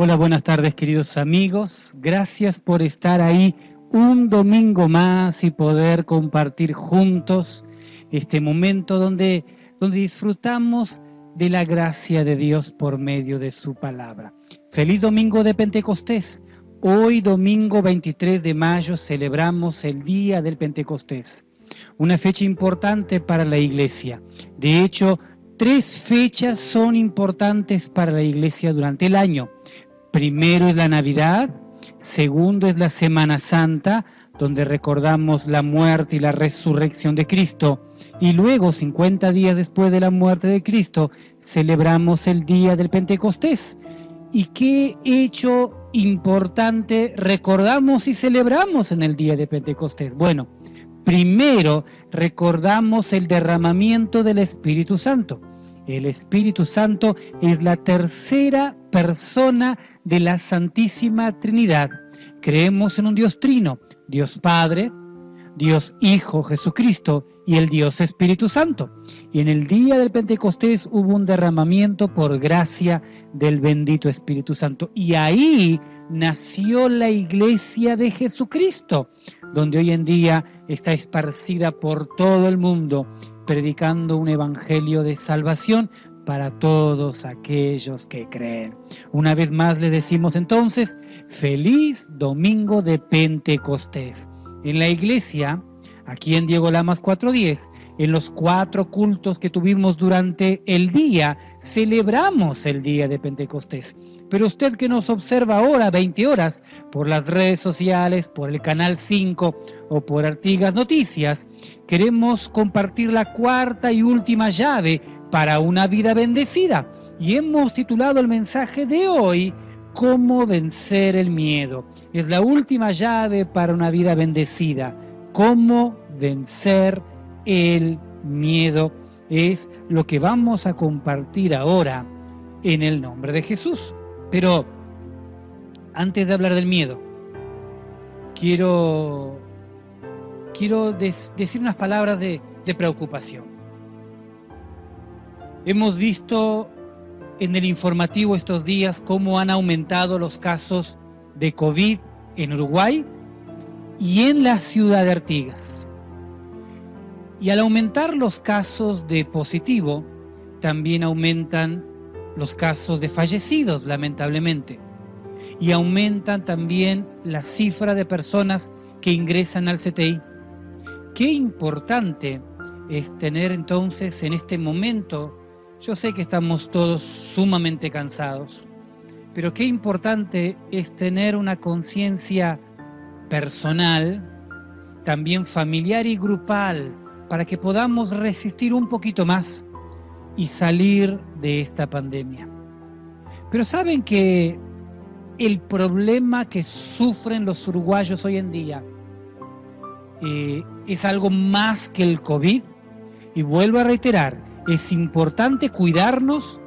Hola, buenas tardes queridos amigos. Gracias por estar ahí un domingo más y poder compartir juntos este momento donde, donde disfrutamos de la gracia de Dios por medio de su palabra. Feliz domingo de Pentecostés. Hoy domingo 23 de mayo celebramos el día del Pentecostés, una fecha importante para la iglesia. De hecho, tres fechas son importantes para la iglesia durante el año. Primero es la Navidad, segundo es la Semana Santa, donde recordamos la muerte y la resurrección de Cristo. Y luego, 50 días después de la muerte de Cristo, celebramos el día del Pentecostés. ¿Y qué hecho importante recordamos y celebramos en el día de Pentecostés? Bueno, primero recordamos el derramamiento del Espíritu Santo. El Espíritu Santo es la tercera persona de la Santísima Trinidad. Creemos en un Dios trino, Dios Padre, Dios Hijo Jesucristo y el Dios Espíritu Santo. Y en el día del Pentecostés hubo un derramamiento por gracia del bendito Espíritu Santo. Y ahí nació la iglesia de Jesucristo, donde hoy en día está esparcida por todo el mundo predicando un evangelio de salvación para todos aquellos que creen. Una vez más le decimos entonces, feliz domingo de Pentecostés. En la iglesia, aquí en Diego Lamas 410, en los cuatro cultos que tuvimos durante el día, celebramos el día de Pentecostés. Pero usted que nos observa ahora, 20 horas, por las redes sociales, por el canal 5 o por Artigas Noticias, queremos compartir la cuarta y última llave para una vida bendecida. Y hemos titulado el mensaje de hoy, Cómo vencer el miedo. Es la última llave para una vida bendecida. Cómo vencer el miedo. Es lo que vamos a compartir ahora en el nombre de Jesús. Pero antes de hablar del miedo, quiero, quiero decir unas palabras de, de preocupación. Hemos visto en el informativo estos días cómo han aumentado los casos de COVID en Uruguay y en la ciudad de Artigas. Y al aumentar los casos de positivo, también aumentan los casos de fallecidos, lamentablemente. Y aumentan también la cifra de personas que ingresan al CTI. Qué importante es tener entonces en este momento, yo sé que estamos todos sumamente cansados, pero qué importante es tener una conciencia personal, también familiar y grupal, para que podamos resistir un poquito más y salir de esta pandemia. Pero saben que el problema que sufren los uruguayos hoy en día eh, es algo más que el COVID. Y vuelvo a reiterar, es importante cuidarnos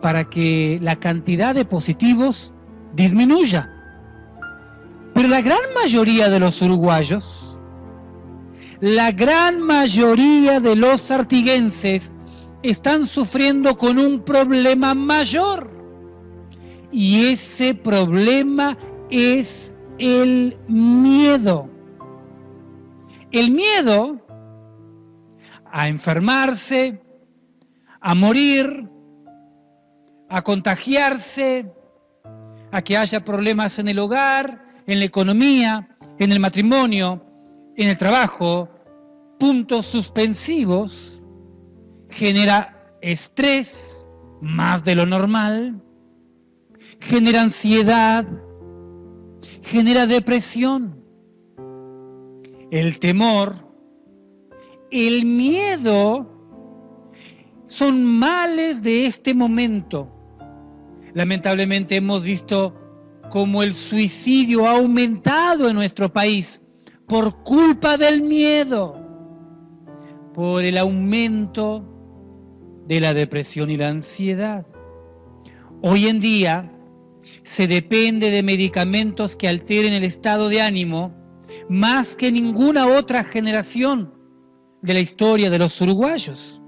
para que la cantidad de positivos disminuya. Pero la gran mayoría de los uruguayos, la gran mayoría de los artiguenses, están sufriendo con un problema mayor. Y ese problema es el miedo. El miedo a enfermarse, a morir, a contagiarse, a que haya problemas en el hogar, en la economía, en el matrimonio, en el trabajo, puntos suspensivos genera estrés más de lo normal, genera ansiedad, genera depresión, el temor, el miedo son males de este momento. Lamentablemente hemos visto cómo el suicidio ha aumentado en nuestro país por culpa del miedo, por el aumento de la depresión y la ansiedad. Hoy en día se depende de medicamentos que alteren el estado de ánimo más que ninguna otra generación de la historia de los uruguayos.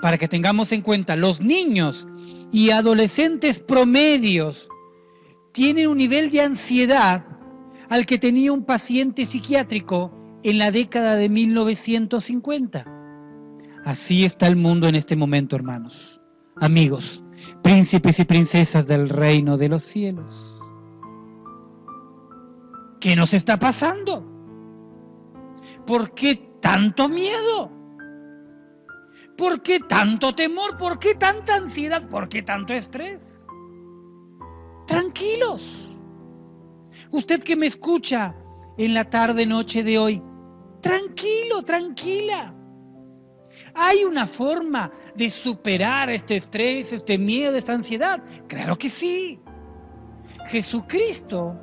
Para que tengamos en cuenta, los niños y adolescentes promedios tienen un nivel de ansiedad al que tenía un paciente psiquiátrico en la década de 1950. Así está el mundo en este momento, hermanos, amigos, príncipes y princesas del reino de los cielos. ¿Qué nos está pasando? ¿Por qué tanto miedo? ¿Por qué tanto temor? ¿Por qué tanta ansiedad? ¿Por qué tanto estrés? Tranquilos. Usted que me escucha en la tarde, noche de hoy, tranquilo, tranquila. ¿Hay una forma de superar este estrés, este miedo, esta ansiedad? Claro que sí. Jesucristo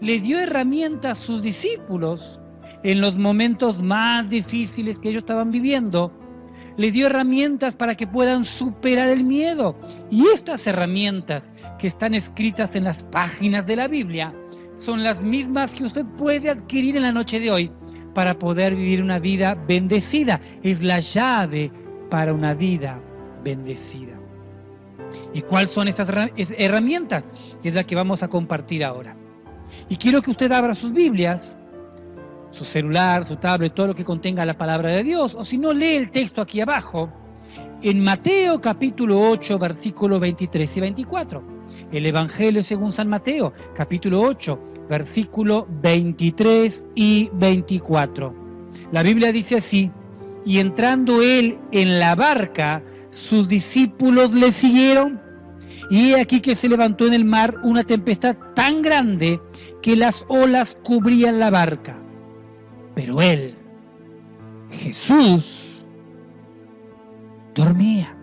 le dio herramientas a sus discípulos en los momentos más difíciles que ellos estaban viviendo. Le dio herramientas para que puedan superar el miedo. Y estas herramientas que están escritas en las páginas de la Biblia son las mismas que usted puede adquirir en la noche de hoy para poder vivir una vida bendecida. Es la llave para una vida bendecida. ¿Y cuáles son estas herramientas? Es la que vamos a compartir ahora. Y quiero que usted abra sus Biblias, su celular, su tablet, todo lo que contenga la palabra de Dios, o si no, lee el texto aquí abajo, en Mateo capítulo 8, versículos 23 y 24. El Evangelio según San Mateo, capítulo 8, versículo 23 y 24. La Biblia dice así, y entrando él en la barca, sus discípulos le siguieron, y he aquí que se levantó en el mar una tempestad tan grande que las olas cubrían la barca. Pero él, Jesús, dormía.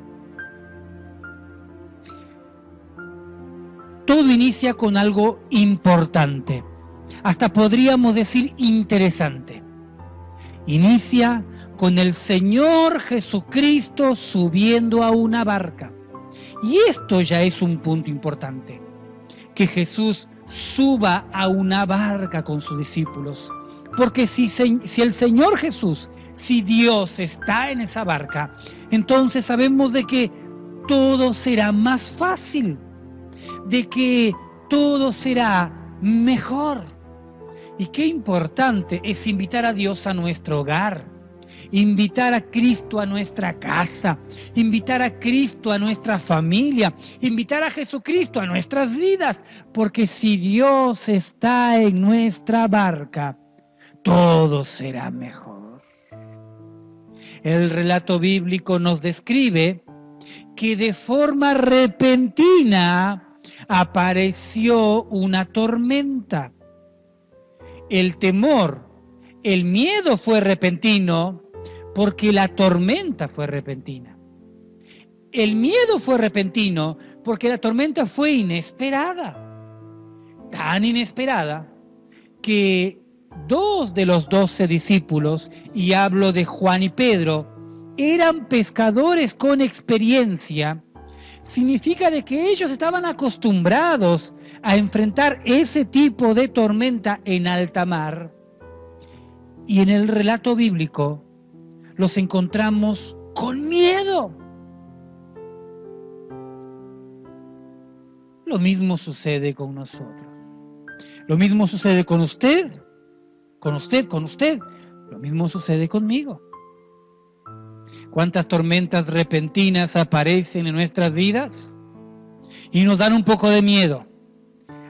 Todo inicia con algo importante, hasta podríamos decir interesante. Inicia con el Señor Jesucristo subiendo a una barca. Y esto ya es un punto importante, que Jesús suba a una barca con sus discípulos. Porque si, el Señor Jesús, si Dios está en esa barca, entonces sabemos de que todo será más fácil, de que todo será mejor. Y qué importante es invitar a Dios a nuestro hogar invitar a Cristo a nuestra casa, invitar a Cristo a nuestra familia, invitar a Jesucristo a nuestras vidas, porque si Dios está en nuestra barca, todo será mejor. El relato bíblico nos describe que de forma repentina apareció una tormenta. El temor, el miedo fue repentino porque la tormenta fue repentina. El miedo fue repentino porque la tormenta fue inesperada. Tan inesperada que dos de los doce discípulos, y hablo de Juan y Pedro, eran pescadores con experiencia, significa de que ellos estaban acostumbrados a enfrentar ese tipo de tormenta en alta mar. Y en el relato bíblico los encontramos con miedo. Lo mismo sucede con nosotros. Lo mismo sucede con usted, con usted, con usted. Lo mismo sucede conmigo. ¿Cuántas tormentas repentinas aparecen en nuestras vidas? Y nos dan un poco de miedo.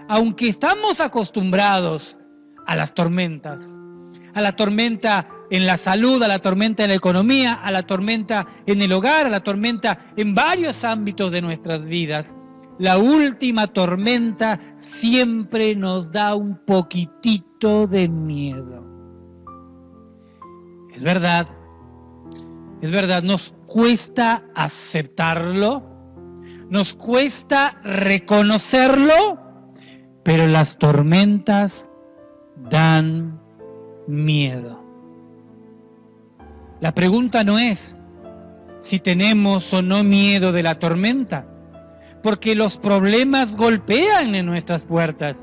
Aunque estamos acostumbrados a las tormentas, a la tormenta en la salud, a la tormenta en la economía, a la tormenta en el hogar, a la tormenta en varios ámbitos de nuestras vidas. La última tormenta siempre nos da un poquitito de miedo. Es verdad, es verdad, nos cuesta aceptarlo, nos cuesta reconocerlo, pero las tormentas dan miedo. La pregunta no es si tenemos o no miedo de la tormenta, porque los problemas golpean en nuestras puertas.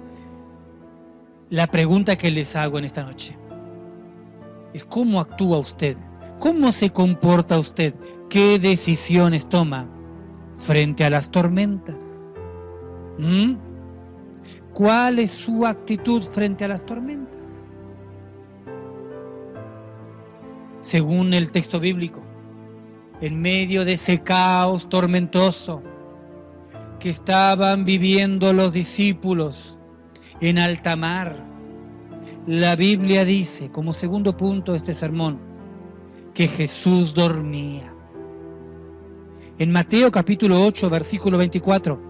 La pregunta que les hago en esta noche es cómo actúa usted, cómo se comporta usted, qué decisiones toma frente a las tormentas. ¿Mm? ¿Cuál es su actitud frente a las tormentas? Según el texto bíblico, en medio de ese caos tormentoso que estaban viviendo los discípulos en alta mar, la Biblia dice, como segundo punto de este sermón, que Jesús dormía. En Mateo capítulo 8, versículo 24,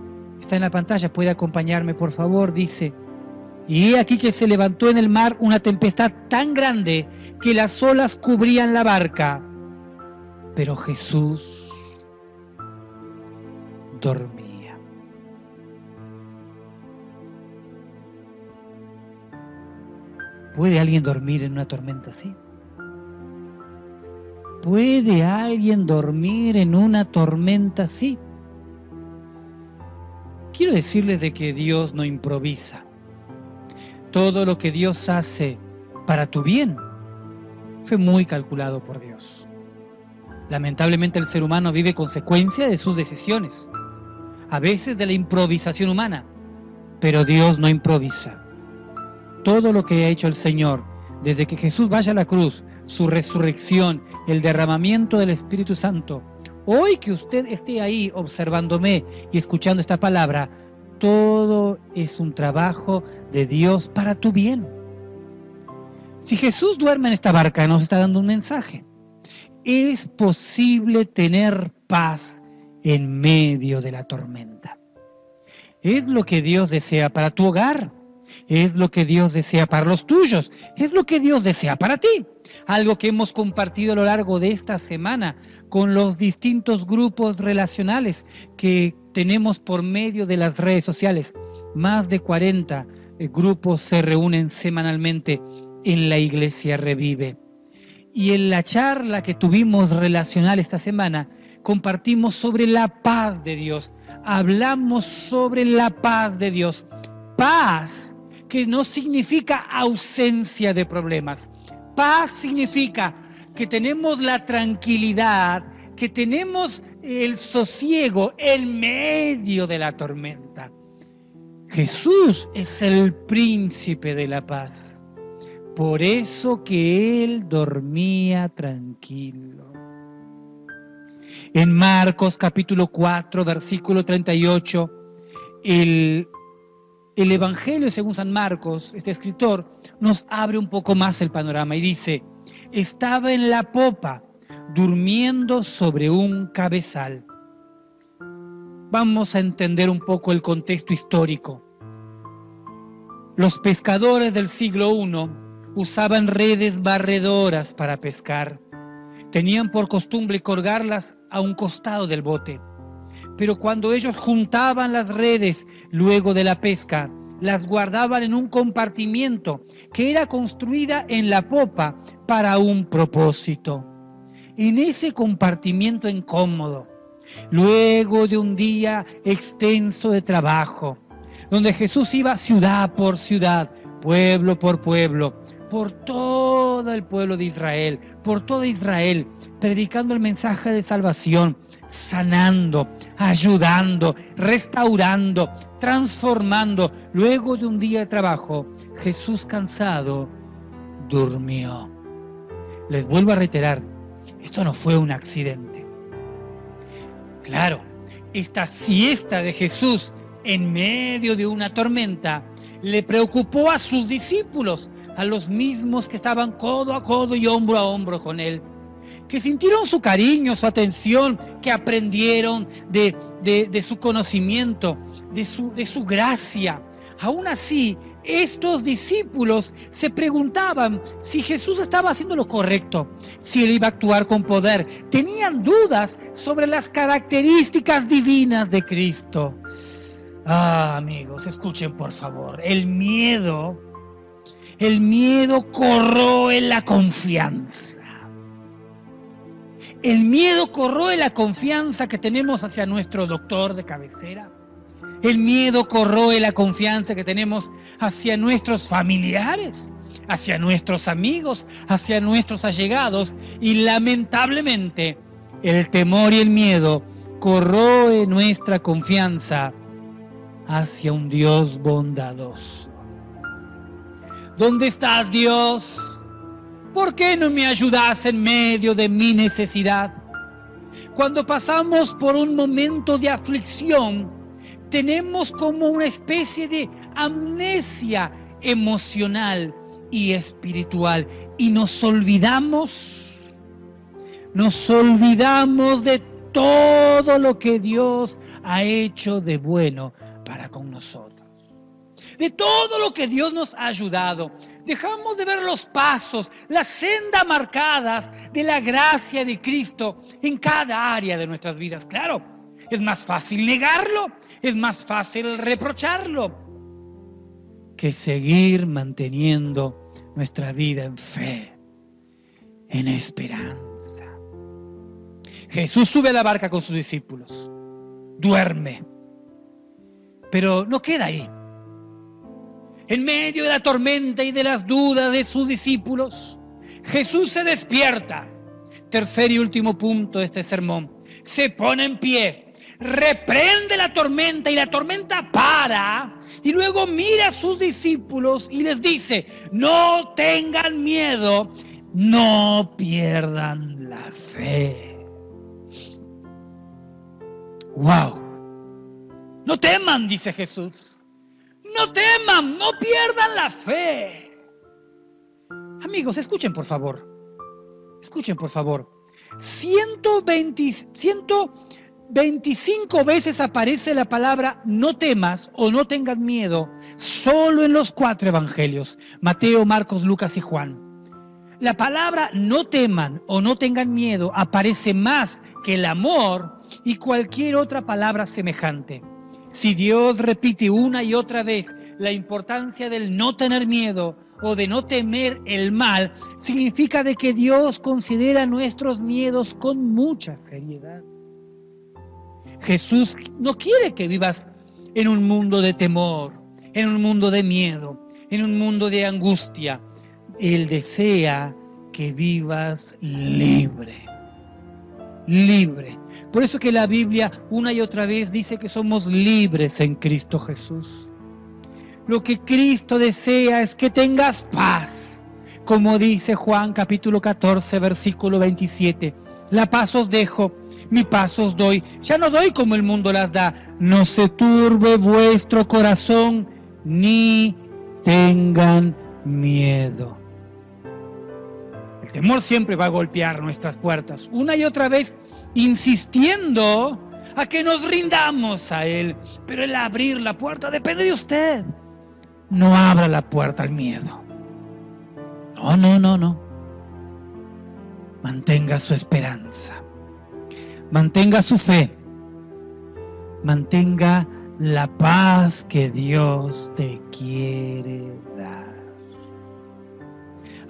está en la pantalla, puede acompañarme por favor, dice, y he aquí que se levantó en el mar una tempestad tan grande que las olas cubrían la barca, pero Jesús dormía. ¿Puede alguien dormir en una tormenta así? ¿Puede alguien dormir en una tormenta así? Quiero decirles de que Dios no improvisa. Todo lo que Dios hace para tu bien fue muy calculado por Dios. Lamentablemente el ser humano vive consecuencia de sus decisiones, a veces de la improvisación humana, pero Dios no improvisa todo lo que ha hecho el Señor, desde que Jesús vaya a la cruz, su resurrección, el derramamiento del Espíritu Santo, hoy que usted esté ahí observándome y escuchando esta palabra, todo es un trabajo de Dios para tu bien. Si Jesús duerme en esta barca, nos está dando un mensaje. Es posible tener paz en medio de la tormenta. Es lo que Dios desea para tu hogar es lo que Dios desea para los tuyos, es lo que Dios desea para ti. Algo que hemos compartido a lo largo de esta semana con los distintos grupos relacionales que tenemos por medio de las redes sociales. Más de 40 eh, grupos se reúnen semanalmente en la iglesia Revive. Y en la charla que tuvimos relacional esta semana, compartimos sobre la paz de Dios. Hablamos sobre la paz de Dios. Paz que no significa ausencia de problemas. Paz significa que tenemos la tranquilidad, que tenemos el sosiego en medio de la tormenta. Jesús es el príncipe de la paz. Por eso que él dormía tranquilo. En Marcos capítulo 4, versículo 38, el el Evangelio según San Marcos, este escritor, nos abre un poco más el panorama y dice, estaba en la popa, durmiendo sobre un cabezal. Vamos a entender un poco el contexto histórico. Los pescadores del siglo I usaban redes barredoras para pescar. Tenían por costumbre colgarlas a un costado del bote pero cuando ellos juntaban las redes luego de la pesca, las guardaban en un compartimiento que era construida en la popa para un propósito. En ese compartimiento incómodo, luego de un día extenso de trabajo, donde Jesús iba ciudad por ciudad, pueblo por pueblo, por todo el pueblo de Israel, por todo Israel, predicando el mensaje de salvación, sanando, ayudando, restaurando, transformando. Luego de un día de trabajo, Jesús cansado durmió. Les vuelvo a reiterar, esto no fue un accidente. Claro, esta siesta de Jesús en medio de una tormenta le preocupó a sus discípulos, a los mismos que estaban codo a codo y hombro a hombro con él que sintieron su cariño, su atención, que aprendieron de, su conocimiento, de su, de su gracia. Aún así, estos discípulos se preguntaban si Jesús estaba haciendo lo correcto, si él iba a actuar con poder. Tenían dudas sobre las características divinas de Cristo. Ah, amigos, escuchen por favor. El miedo, el miedo corroe la confianza. El miedo corroe la confianza que tenemos hacia nuestro doctor de cabecera. El miedo corroe la confianza que tenemos hacia nuestros familiares, hacia nuestros amigos, hacia nuestros allegados. Y lamentablemente el temor y el miedo corroe nuestra confianza hacia un Dios bondadoso. ¿Dónde estás, Dios? ¿Por qué no me ayudas en medio de mi necesidad? Cuando pasamos por un momento de aflicción, tenemos como una especie de amnesia emocional y espiritual y nos olvidamos, nos olvidamos de todo lo que Dios ha hecho de bueno para con nosotros, de todo lo que Dios nos ha ayudado. Dejamos de ver los pasos, las sendas marcadas de la gracia de Cristo en cada área de nuestras vidas. Claro, es más fácil negarlo, es más fácil reprocharlo que seguir manteniendo nuestra vida en fe, en esperanza. Jesús sube a la barca con sus discípulos, duerme, pero no queda ahí. En medio de la tormenta y de las dudas de sus discípulos, Jesús se despierta. Tercer y último punto de este sermón. Se pone en pie, reprende la tormenta y la tormenta para y luego mira a sus discípulos y les dice, no tengan miedo, no pierdan la fe. Wow. No teman, dice Jesús. No teman, no pierdan la fe. Amigos, escuchen por favor. Escuchen por favor. 120, 125 veces aparece la palabra no temas o no tengan miedo solo en los cuatro evangelios, Mateo, Marcos, Lucas y Juan. La palabra no teman o no tengan miedo aparece más que el amor y cualquier otra palabra semejante. Si Dios repite una y otra vez la importancia del no tener miedo o de no temer el mal, significa de que Dios considera nuestros miedos con mucha seriedad. Jesús no quiere que vivas en un mundo de temor, en un mundo de miedo, en un mundo de angustia. Él desea que vivas libre, libre. Por eso que la Biblia una y otra vez dice que somos libres en Cristo Jesús. Lo que Cristo desea es que tengas paz, como dice Juan capítulo 14, versículo 27. La paz os dejo, mi paz os doy. Ya no doy como el mundo las da. No se turbe vuestro corazón, ni tengan miedo. El temor siempre va a golpear nuestras puertas, una y otra vez insistiendo a que nos rindamos a Él. Pero el abrir la puerta depende de usted. No abra la puerta al miedo. No, no, no, no. Mantenga su esperanza. Mantenga su fe. Mantenga la paz que Dios te quiere dar.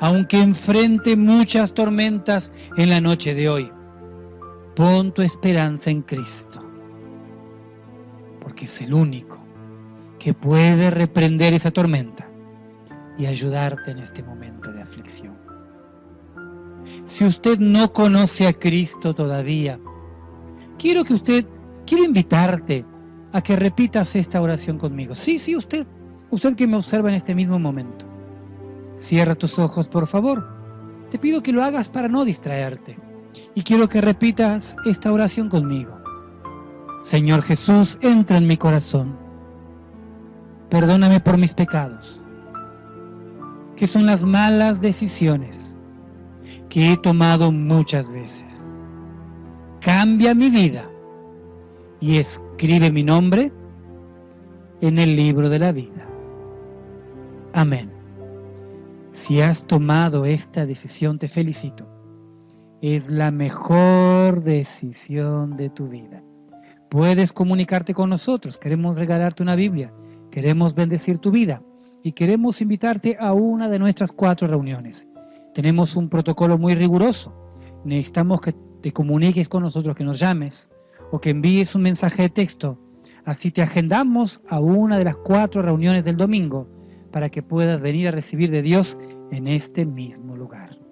Aunque enfrente muchas tormentas en la noche de hoy, Pon tu esperanza en Cristo, porque es el único que puede reprender esa tormenta y ayudarte en este momento de aflicción. Si usted no conoce a Cristo todavía, quiero que usted, quiero invitarte a que repitas esta oración conmigo. Sí, sí, usted, usted que me observa en este mismo momento. Cierra tus ojos, por favor. Te pido que lo hagas para no distraerte. Y quiero que repitas esta oración conmigo. Señor Jesús, entra en mi corazón. Perdóname por mis pecados, que son las malas decisiones que he tomado muchas veces. Cambia mi vida y escribe mi nombre en el libro de la vida. Amén. Si has tomado esta decisión, te felicito es la mejor decisión de tu vida. Puedes comunicarte con nosotros, queremos regalarte una Biblia, queremos bendecir tu vida y queremos invitarte a una de nuestras cuatro reuniones. Tenemos un protocolo muy riguroso. Necesitamos que te comuniques con nosotros, que nos llames o que envíes un mensaje de texto. Así te agendamos a una de las cuatro reuniones del domingo para que puedas venir a recibir de Dios en este mismo lugar.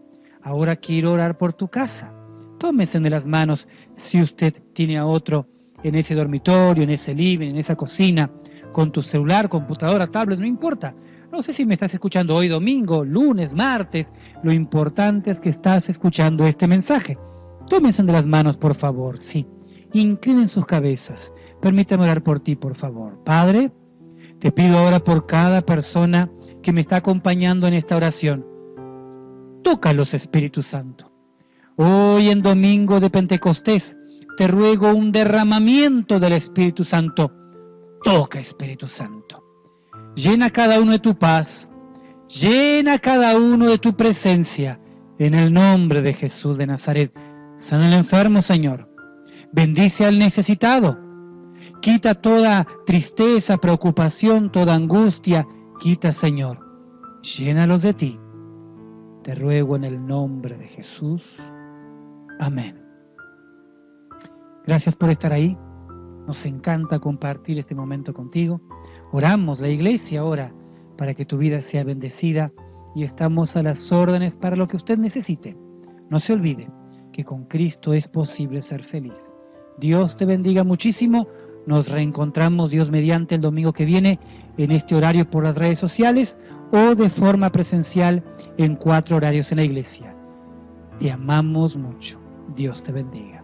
Ahora quiero orar por tu casa. Tómese de las manos si usted tiene a otro en ese dormitorio, en ese living, en esa cocina. con tu celular, computadora, tablet, no importa. No sé si me estás escuchando hoy domingo, lunes, martes. Lo importante es que estás escuchando este mensaje. Tómense de las manos, por favor, sí. Inclinen sus cabezas. Permítame orar por ti, por favor. Padre, te pido ahora por cada persona que me está acompañando en esta oración. Tócalos, Espíritu Santo. Hoy en domingo de Pentecostés, te ruego un derramamiento del Espíritu Santo. Toca, Espíritu Santo. Llena cada uno de tu paz. Llena cada uno de tu presencia. En el nombre de Jesús de Nazaret. Sana al enfermo, Señor. Bendice al necesitado. Quita toda tristeza, preocupación, toda angustia. Quita, Señor. Llénalos de ti. Te ruego en el nombre de Jesús. Amén. Gracias por estar ahí. Nos encanta compartir este momento contigo. Oramos, la iglesia ahora, para que tu vida sea bendecida y estamos a las órdenes para lo que usted necesite. No se olvide que con Cristo es posible ser feliz. Dios te bendiga muchísimo. Nos reencontramos Dios mediante el domingo que viene en este horario por las redes sociales o de forma presencial en cuatro horarios en la iglesia. Te amamos mucho. Dios te bendiga.